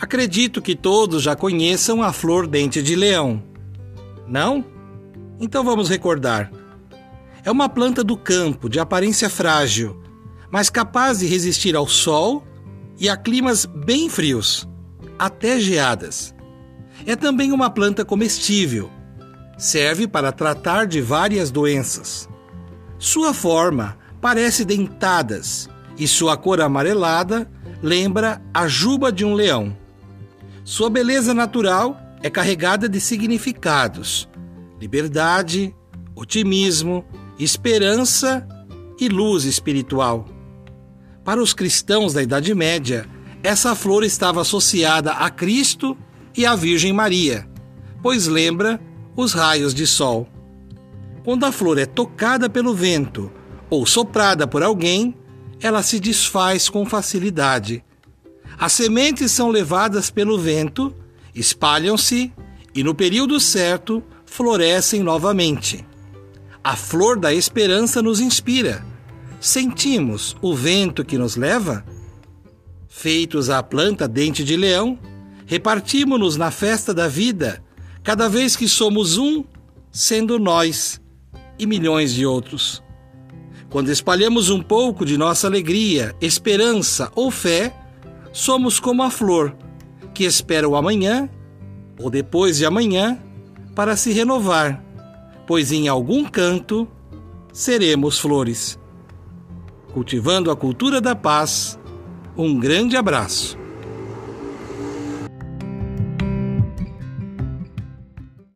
Acredito que todos já conheçam a flor dente de leão. Não? Então vamos recordar. É uma planta do campo, de aparência frágil, mas capaz de resistir ao sol e a climas bem frios, até geadas. É também uma planta comestível. Serve para tratar de várias doenças. Sua forma parece dentadas e sua cor amarelada lembra a juba de um leão. Sua beleza natural é carregada de significados: liberdade, otimismo, esperança e luz espiritual. Para os cristãos da Idade Média, essa flor estava associada a Cristo e à Virgem Maria, pois lembra os raios de sol. Quando a flor é tocada pelo vento ou soprada por alguém, ela se desfaz com facilidade as sementes são levadas pelo vento, espalham-se e, no período certo, florescem novamente. A flor da esperança nos inspira. Sentimos o vento que nos leva? Feitos à planta dente de leão, repartimos-nos na festa da vida, cada vez que somos um, sendo nós e milhões de outros. Quando espalhamos um pouco de nossa alegria, esperança ou fé, somos como a flor que espera o amanhã ou depois de amanhã para se renovar, pois em algum canto seremos flores. Cultivando a cultura da paz, um grande abraço.